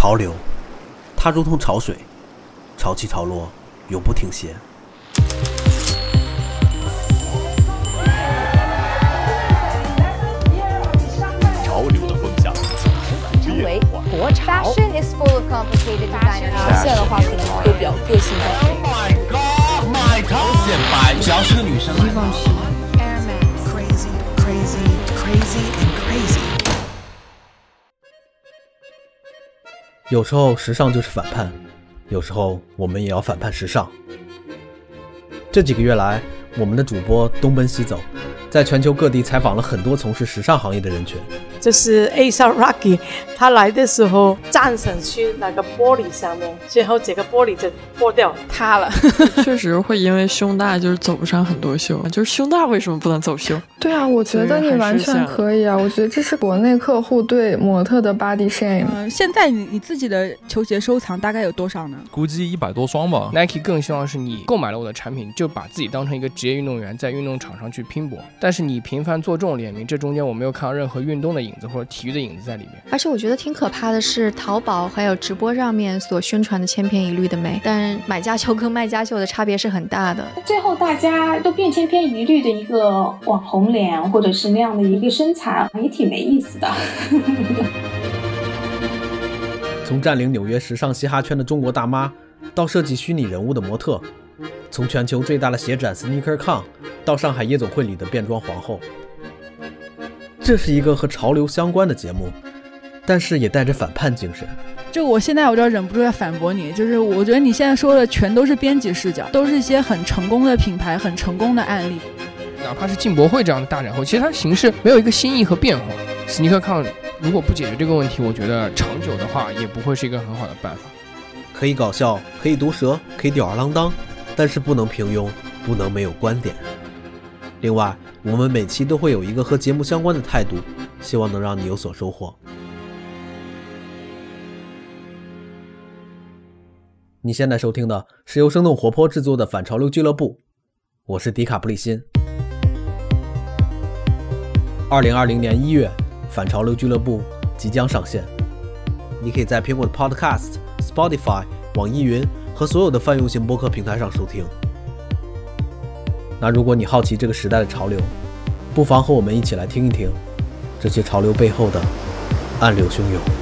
潮流，它如同潮水，潮起潮落，永不停歇。潮流的风向，成为国潮。Fashion is full of complicated designer 现在的话可能都比较个性化。显白，只要是个女生，Air Max crazy, crazy, crazy, and crazy. 有时候时尚就是反叛，有时候我们也要反叛时尚。这几个月来，我们的主播东奔西走，在全球各地采访了很多从事时尚行业的人群。就是 A 上 Rocky，他来的时候站上去那个玻璃上面，最后这个玻璃就破掉。塌了，确实会因为胸大就是走不上很多秀，就是胸大为什么不能走秀？对啊，我觉得你完全可以啊！我觉得这是国内客户对模特的 body shame。嗯，现在你你自己的球鞋收藏大概有多少呢？估计一百多双吧。Nike 更希望是你购买了我的产品，就把自己当成一个职业运动员，在运动场上去拼搏。但是你频繁做这种联名，这中间我没有看到任何运动的影子或者体育的影子在里面。而且我觉得挺可怕的是，淘宝还有直播上面所宣传的千篇一律的美，但买家秀跟卖家秀的差别是很大的。最后大家都变千篇一律的一个网红脸，或者是那样的一个身材，也挺没意思的。从占领纽约时尚嘻哈圈的中国大妈，到设计虚拟人物的模特；从全球最大的鞋展 SneakerCon 到上海夜总会里的变装皇后。这是一个和潮流相关的节目，但是也带着反叛精神。就我现在我就忍不住要反驳你，就是我觉得你现在说的全都是编辑视角，都是一些很成功的品牌、很成功的案例。哪怕是进博会这样的大展会，其实它形式没有一个新意和变化。SneakerCon 如果不解决这个问题，我觉得长久的话也不会是一个很好的办法。可以搞笑，可以毒舌，可以吊儿郎当，但是不能平庸，不能没有观点。另外，我们每期都会有一个和节目相关的态度，希望能让你有所收获。你现在收听的是由生动活泼制作的反潮流俱乐部，我是迪卡布里辛。二零二零年一月，反潮流俱乐部即将上线，你可以在苹果的 Podcast、Spotify、网易云和所有的泛用型播客平台上收听。那如果你好奇这个时代的潮流，不妨和我们一起来听一听这些潮流背后的暗流汹涌。